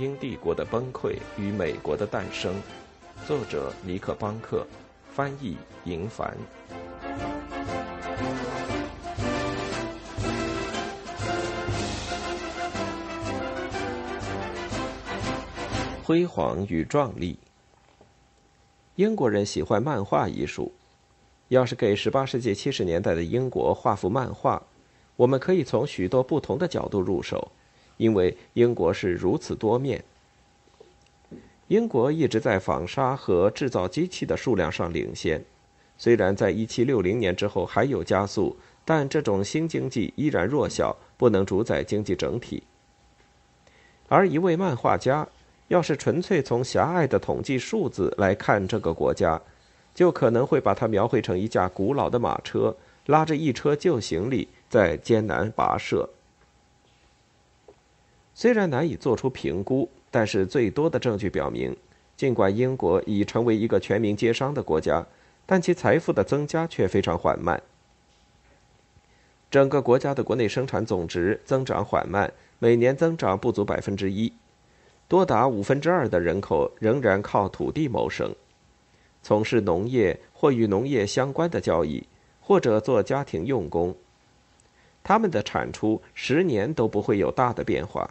英帝国的崩溃与美国的诞生，作者尼克·邦克，翻译银凡。辉煌与壮丽。英国人喜欢漫画艺术。要是给十八世纪七十年代的英国画幅漫画，我们可以从许多不同的角度入手。因为英国是如此多面，英国一直在纺纱和制造机器的数量上领先。虽然在1760年之后还有加速，但这种新经济依然弱小，不能主宰经济整体。而一位漫画家，要是纯粹从狭隘的统计数字来看这个国家，就可能会把它描绘成一架古老的马车，拉着一车旧行李在艰难跋涉。虽然难以做出评估，但是最多的证据表明，尽管英国已成为一个全民皆商的国家，但其财富的增加却非常缓慢。整个国家的国内生产总值增长缓慢，每年增长不足百分之一，多达五分之二的人口仍然靠土地谋生，从事农业或与农业相关的交易，或者做家庭用工。他们的产出十年都不会有大的变化。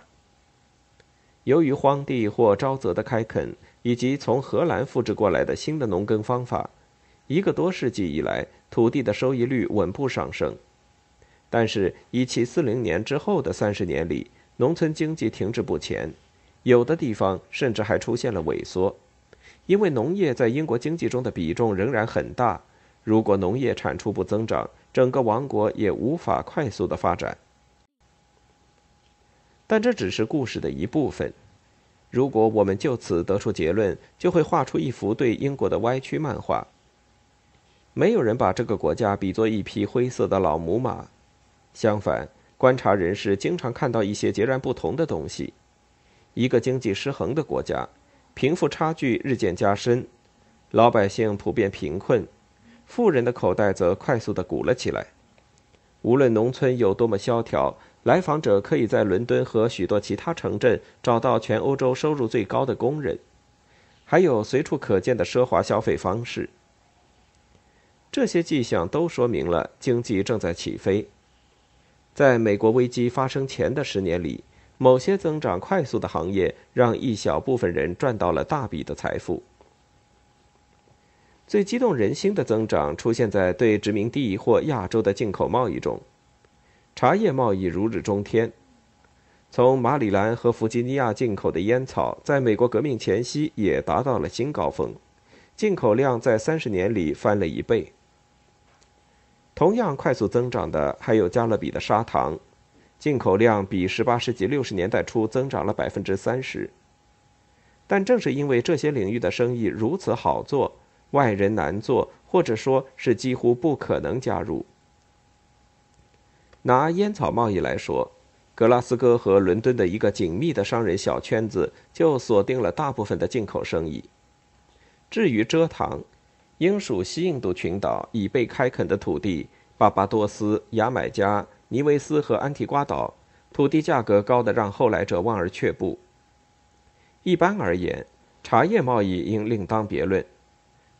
由于荒地或沼泽的开垦，以及从荷兰复制过来的新的农耕方法，一个多世纪以来，土地的收益率稳步上升。但是，1740年之后的三十年里，农村经济停滞不前，有的地方甚至还出现了萎缩。因为农业在英国经济中的比重仍然很大，如果农业产出不增长，整个王国也无法快速的发展。但这只是故事的一部分。如果我们就此得出结论，就会画出一幅对英国的歪曲漫画。没有人把这个国家比作一匹灰色的老母马，相反，观察人士经常看到一些截然不同的东西：一个经济失衡的国家，贫富差距日渐加深，老百姓普遍贫困，富人的口袋则快速的鼓了起来。无论农村有多么萧条。来访者可以在伦敦和许多其他城镇找到全欧洲收入最高的工人，还有随处可见的奢华消费方式。这些迹象都说明了经济正在起飞。在美国危机发生前的十年里，某些增长快速的行业让一小部分人赚到了大笔的财富。最激动人心的增长出现在对殖民地或亚洲的进口贸易中。茶叶贸易如日中天，从马里兰和弗吉尼亚进口的烟草，在美国革命前夕也达到了新高峰，进口量在三十年里翻了一倍。同样快速增长的还有加勒比的砂糖，进口量比十八世纪六十年代初增长了百分之三十。但正是因为这些领域的生意如此好做，外人难做，或者说是几乎不可能加入。拿烟草贸易来说，格拉斯哥和伦敦的一个紧密的商人小圈子就锁定了大部分的进口生意。至于蔗糖，英属西印度群岛已被开垦的土地，巴巴多斯、牙买加、尼维斯和安提瓜岛，土地价格高得让后来者望而却步。一般而言，茶叶贸易应另当别论，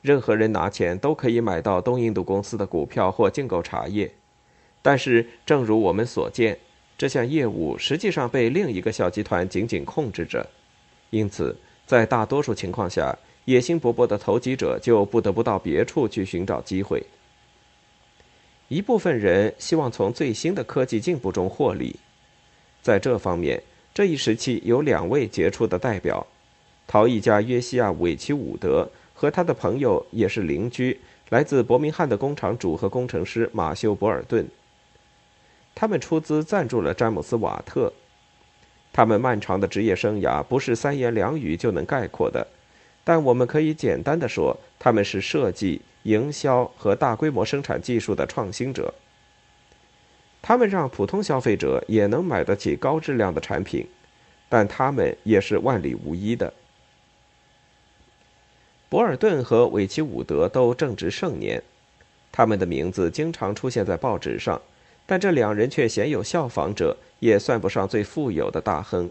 任何人拿钱都可以买到东印度公司的股票或进购茶叶。但是，正如我们所见，这项业务实际上被另一个小集团紧紧控制着，因此，在大多数情况下，野心勃勃的投机者就不得不到别处去寻找机会。一部分人希望从最新的科技进步中获利，在这方面，这一时期有两位杰出的代表：陶艺家约西亚·韦奇伍德和他的朋友，也是邻居，来自伯明翰的工厂主和工程师马修·博尔顿。他们出资赞助了詹姆斯·瓦特。他们漫长的职业生涯不是三言两语就能概括的，但我们可以简单的说，他们是设计、营销和大规模生产技术的创新者。他们让普通消费者也能买得起高质量的产品，但他们也是万里无一的。博尔顿和韦奇伍德都正值盛年，他们的名字经常出现在报纸上。但这两人却鲜有效仿者，也算不上最富有的大亨。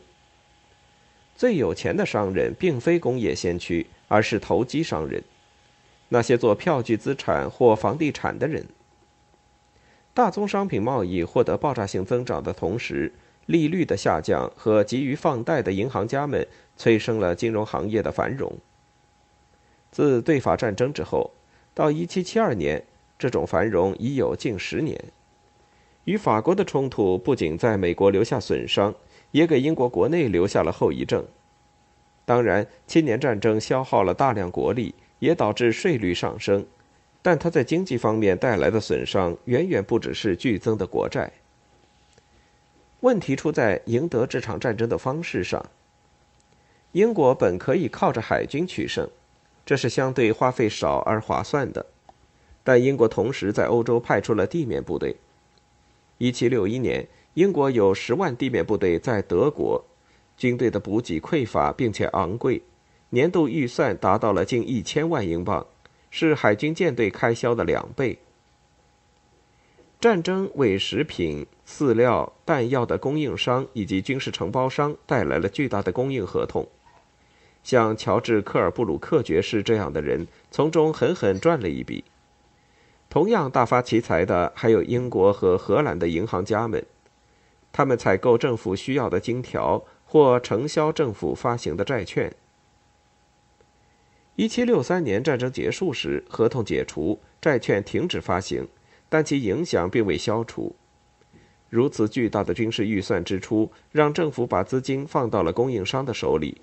最有钱的商人并非工业先驱，而是投机商人，那些做票据资产或房地产的人。大宗商品贸易获得爆炸性增长的同时，利率的下降和急于放贷的银行家们催生了金融行业的繁荣。自对法战争之后，到1772年，这种繁荣已有近十年。与法国的冲突不仅在美国留下损伤。也给英国国内留下了后遗症。当然，七年战争消耗了大量国力，也导致税率上升，但它在经济方面带来的损伤远远不只是剧增的国债。问题出在赢得这场战争的方式上。英国本可以靠着海军取胜，这是相对花费少而划算的，但英国同时在欧洲派出了地面部队。一七六一年。英国有十万地面部队在德国，军队的补给匮乏并且昂贵，年度预算达到了近一千万英镑，是海军舰队开销的两倍。战争为食品、饲料、弹药的供应商以及军事承包商带来了巨大的供应合同，像乔治·科尔布鲁克爵士这样的人从中狠狠赚了一笔。同样大发其财的还有英国和荷兰的银行家们。他们采购政府需要的金条，或承销政府发行的债券。一七六三年战争结束时，合同解除，债券停止发行，但其影响并未消除。如此巨大的军事预算支出，让政府把资金放到了供应商的手里，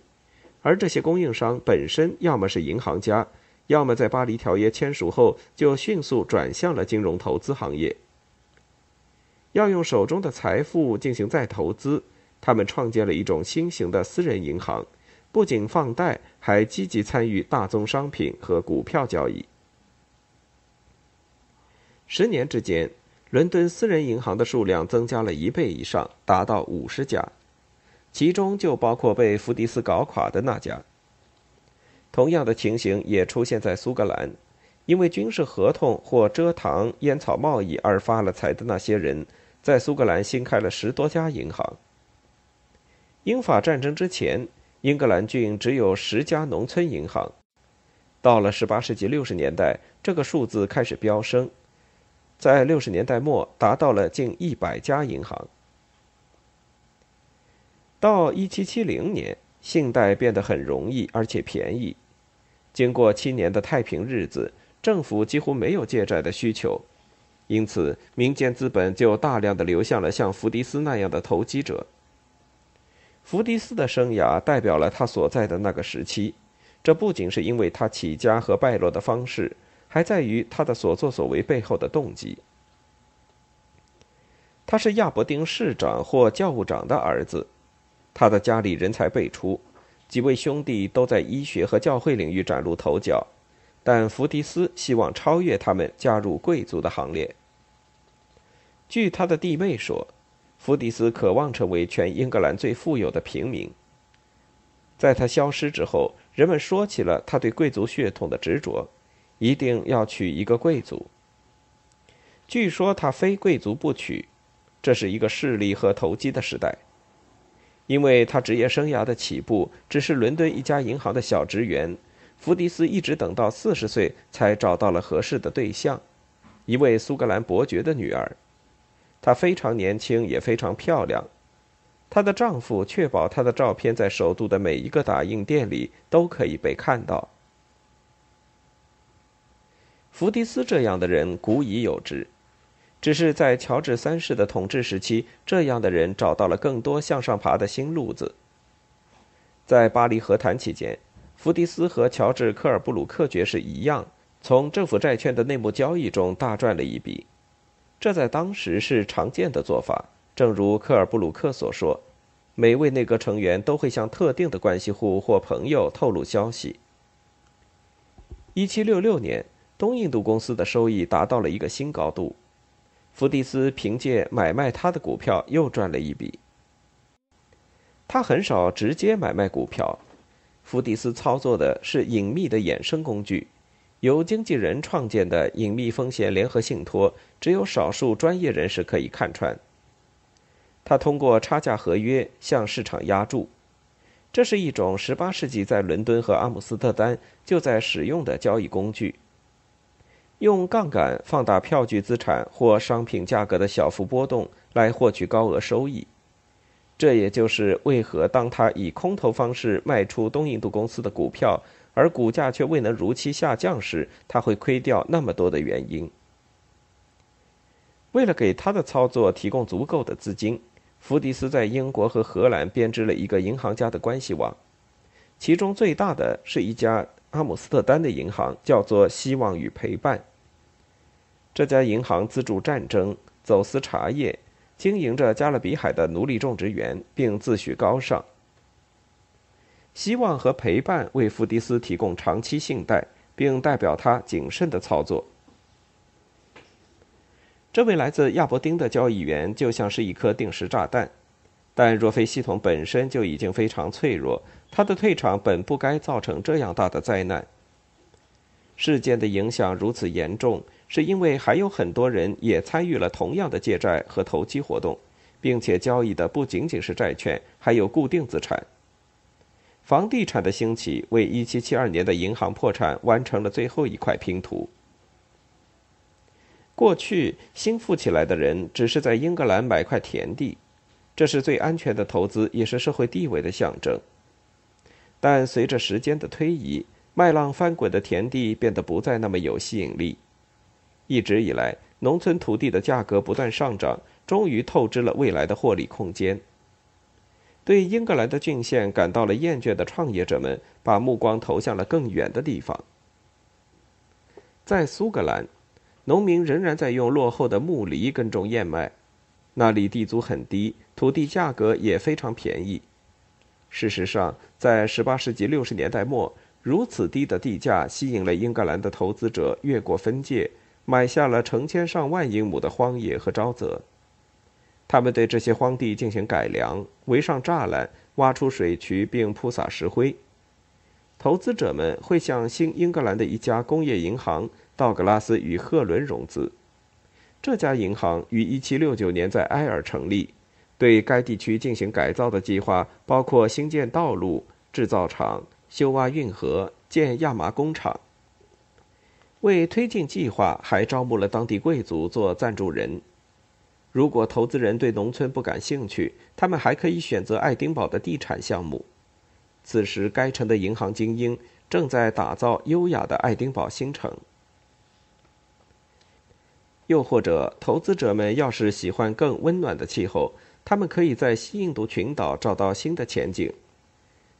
而这些供应商本身要么是银行家，要么在巴黎条约签署后就迅速转向了金融投资行业。要用手中的财富进行再投资，他们创建了一种新型的私人银行，不仅放贷，还积极参与大宗商品和股票交易。十年之间，伦敦私人银行的数量增加了一倍以上，达到五十家，其中就包括被福迪斯搞垮的那家。同样的情形也出现在苏格兰，因为军事合同或蔗糖、烟草贸易而发了财的那些人。在苏格兰新开了十多家银行。英法战争之前，英格兰郡只有十家农村银行。到了18世纪60年代，这个数字开始飙升，在60年代末达到了近100家银行。到1770年，信贷变得很容易而且便宜。经过七年的太平日子，政府几乎没有借债的需求。因此，民间资本就大量的流向了像福迪斯那样的投机者。福迪斯的生涯代表了他所在的那个时期，这不仅是因为他起家和败落的方式，还在于他的所作所为背后的动机。他是亚伯丁市长或教务长的儿子，他的家里人才辈出，几位兄弟都在医学和教会领域崭露头角。但福迪斯希望超越他们，加入贵族的行列。据他的弟妹说，福迪斯渴望成为全英格兰最富有的平民。在他消失之后，人们说起了他对贵族血统的执着，一定要娶一个贵族。据说他非贵族不娶，这是一个势力和投机的时代，因为他职业生涯的起步只是伦敦一家银行的小职员。福迪斯一直等到四十岁才找到了合适的对象，一位苏格兰伯爵的女儿。她非常年轻，也非常漂亮。她的丈夫确保她的照片在首都的每一个打印店里都可以被看到。福迪斯这样的人古已有之，只是在乔治三世的统治时期，这样的人找到了更多向上爬的新路子。在巴黎和谈期间。福迪斯和乔治·科尔布鲁克爵士一样，从政府债券的内幕交易中大赚了一笔，这在当时是常见的做法。正如科尔布鲁克所说，每位内阁成员都会向特定的关系户或朋友透露消息。1766年，东印度公司的收益达到了一个新高度，福迪斯凭借买卖他的股票又赚了一笔。他很少直接买卖股票。福迪斯操作的是隐秘的衍生工具，由经纪人创建的隐秘风险联合信托，只有少数专业人士可以看穿。他通过差价合约向市场押注，这是一种18世纪在伦敦和阿姆斯特丹就在使用的交易工具。用杠杆放大票据资产或商品价格的小幅波动来获取高额收益。这也就是为何当他以空头方式卖出东印度公司的股票，而股价却未能如期下降时，他会亏掉那么多的原因。为了给他的操作提供足够的资金。福迪斯在英国和荷兰编织了一个银行家的关系网，其中最大的是一家阿姆斯特丹的银行，叫做“希望与陪伴”。这家银行资助战争、走私茶叶，经营着加勒比海的奴隶种植园，并自诩高尚。希望和陪伴为福迪斯提供长期信贷，并代表他谨慎的操作。这位来自亚伯丁的交易员就像是一颗定时炸弹，但若非系统本身就已经非常脆弱，他的退场本不该造成这样大的灾难。事件的影响如此严重，是因为还有很多人也参与了同样的借债和投机活动，并且交易的不仅仅是债券，还有固定资产。房地产的兴起为1772年的银行破产完成了最后一块拼图。过去新富起来的人只是在英格兰买块田地，这是最安全的投资，也是社会地位的象征。但随着时间的推移，麦浪翻滚的田地变得不再那么有吸引力。一直以来，农村土地的价格不断上涨，终于透支了未来的获利空间。对英格兰的郡县感到了厌倦的创业者们，把目光投向了更远的地方，在苏格兰。农民仍然在用落后的木犁耕种燕麦，那里地租很低，土地价格也非常便宜。事实上，在18世纪60年代末，如此低的地价吸引了英格兰的投资者越过分界，买下了成千上万英亩的荒野和沼泽。他们对这些荒地进行改良，围上栅栏，挖出水渠，并铺撒石灰。投资者们会向新英格兰的一家工业银行。道格拉斯与赫伦融资，这家银行于1769年在埃尔成立。对该地区进行改造的计划包括新建道路、制造厂、修挖运河、建亚麻工厂。为推进计划，还招募了当地贵族做赞助人。如果投资人对农村不感兴趣，他们还可以选择爱丁堡的地产项目。此时，该城的银行精英正在打造优雅的爱丁堡新城。又或者，投资者们要是喜欢更温暖的气候，他们可以在西印度群岛找到新的前景。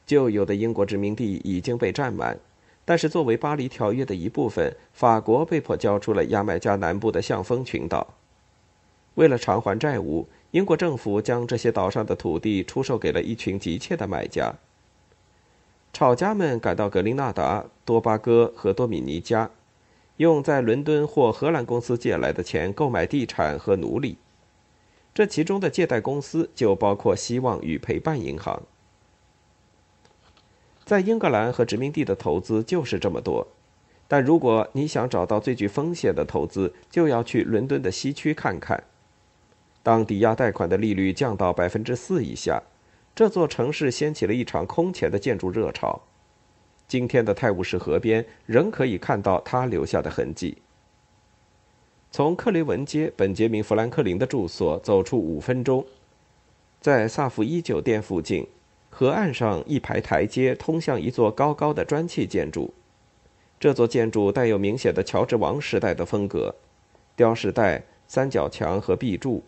旧有的英国殖民地已经被占满，但是作为巴黎条约的一部分，法国被迫交出了牙买加南部的向风群岛。为了偿还债务，英国政府将这些岛上的土地出售给了一群急切的买家。炒家们赶到格林纳达、多巴哥和多米尼加。用在伦敦或荷兰公司借来的钱购买地产和奴隶，这其中的借贷公司就包括希望与陪伴银行。在英格兰和殖民地的投资就是这么多，但如果你想找到最具风险的投资，就要去伦敦的西区看看。当抵押贷款的利率降到百分之四以下，这座城市掀起了一场空前的建筑热潮。今天的泰晤士河边仍可以看到它留下的痕迹。从克雷文街本杰明·富兰克林的住所走出五分钟，在萨福伊酒店附近，河岸上一排台阶通向一座高高的砖砌建筑。这座建筑带有明显的乔治王时代的风格，雕饰带、三角墙和壁柱。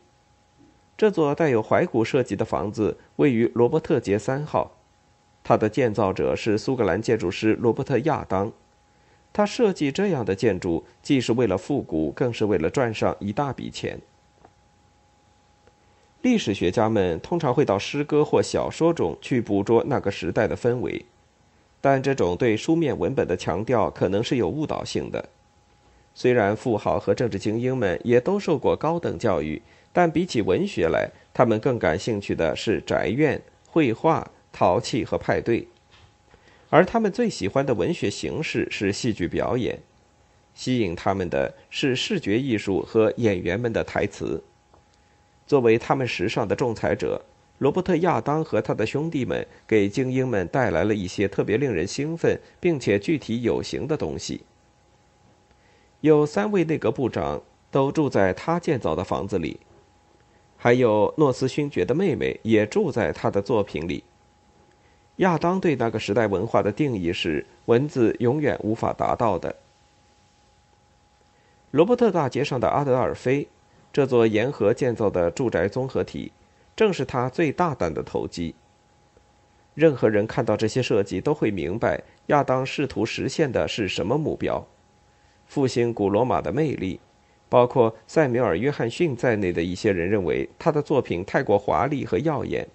这座带有怀古设计的房子位于罗伯特街三号。它的建造者是苏格兰建筑师罗伯特·亚当，他设计这样的建筑既是为了复古，更是为了赚上一大笔钱。历史学家们通常会到诗歌或小说中去捕捉那个时代的氛围，但这种对书面文本的强调可能是有误导性的。虽然富豪和政治精英们也都受过高等教育，但比起文学来，他们更感兴趣的是宅院、绘画。陶器和派对，而他们最喜欢的文学形式是戏剧表演，吸引他们的是视觉艺术和演员们的台词。作为他们时尚的仲裁者，罗伯特·亚当和他的兄弟们给精英们带来了一些特别令人兴奋并且具体有形的东西。有三位内阁部长都住在他建造的房子里，还有诺斯勋爵的妹妹也住在他的作品里。亚当对那个时代文化的定义是：文字永远无法达到的。罗伯特大街上的阿德尔菲，这座沿河建造的住宅综合体。正是他最大胆的投机。任何人看到这些设计，都会明白亚当试图实现的是什么目标：复兴古罗马的魅力。包括塞缪尔·约翰逊在内的一些人认为他的作品太过华丽和耀眼，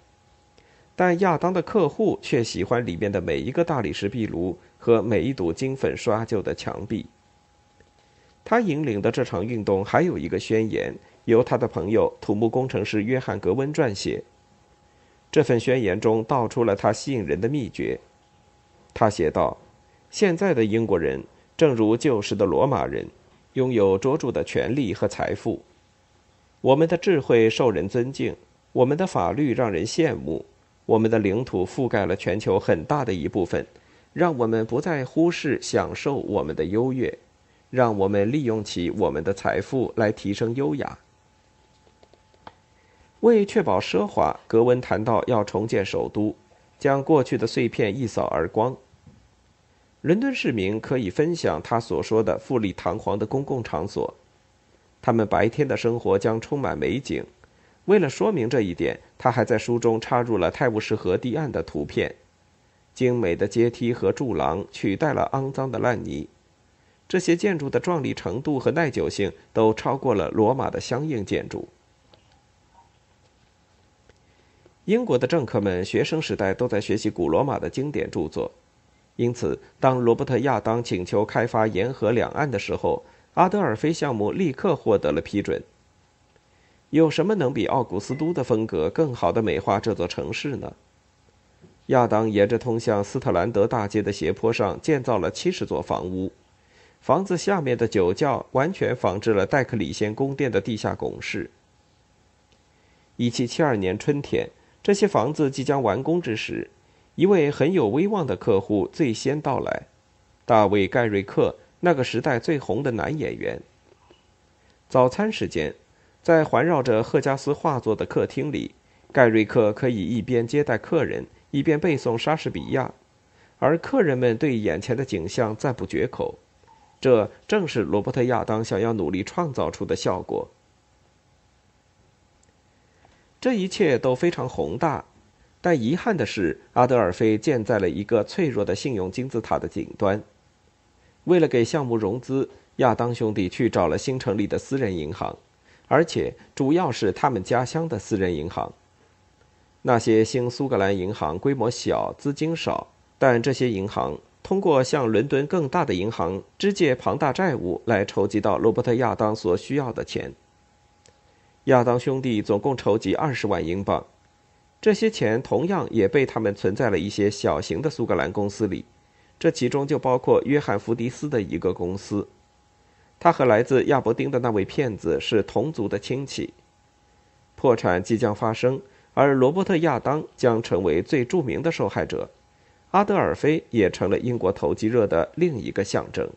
但亚当的客户却喜欢里面的每一个大理石壁炉和每一堵金粉刷旧的墙壁。他引领的这场运动还有一个宣言。由他的朋友土木工程师约翰·格温撰写。这份宣言中道出了他吸引人的秘诀。他写道：“现在的英国人，正如旧时的罗马人，拥有卓著的权力和财富。我们的智慧受人尊敬，我们的法律让人羡慕，我们的领土覆盖了全球很大的一部分，让我们不再忽视享受我们的优越，让我们利用起我们的财富来提升优雅。”为确保奢华，格温谈到要重建首都，将过去的碎片一扫而光。伦敦市民可以分享他所说的富丽堂皇的公共场所，他们白天的生活将充满美景。为了说明这一点，他还在书中插入了泰晤士河堤岸的图片，精美的阶梯和柱廊取代了肮脏的烂泥。这些建筑的壮丽程度和耐久性都超过了罗马的相应建筑。英国的政客们学生时代都在学习古罗马的经典著作，因此，当罗伯特·亚当请求开发沿河两岸的时候，阿德尔菲项目立刻获得了批准。有什么能比奥古斯都的风格更好的美化这座城市呢？亚当沿着通向斯特兰德大街的斜坡上建造了七十座房屋，房子下面的酒窖完全仿制了戴克里先宫殿的地下拱室。一七七二年春天。这些房子即将完工之时，一位很有威望的客户最先到来——大卫·盖瑞克，那个时代最红的男演员。早餐时间，在环绕着赫加斯画作的客厅里，盖瑞克可以一边接待客人，一边背诵莎士比亚，而客人们对眼前的景象赞不绝口。这正是罗伯特·亚当想要努力创造出的效果。这一切都非常宏大，但遗憾的是，阿德尔菲建在了一个脆弱的信用金字塔的顶端。为了给项目融资，亚当兄弟去找了新成立的私人银行，而且主要是他们家乡的私人银行。那些新苏格兰银行规模小，资金少，但这些银行通过向伦敦更大的银行支借庞大债务来筹集到罗伯特·亚当所需要的钱。亚当兄弟总共筹集二十万英镑，这些钱同样也被他们存在了一些小型的苏格兰公司里，这其中就包括约翰·福迪斯的一个公司。他和来自亚伯丁的那位骗子是同族的亲戚。破产即将发生，而罗伯特·亚当将成为最著名的受害者，阿德尔菲也成了英国投机热的另一个象征。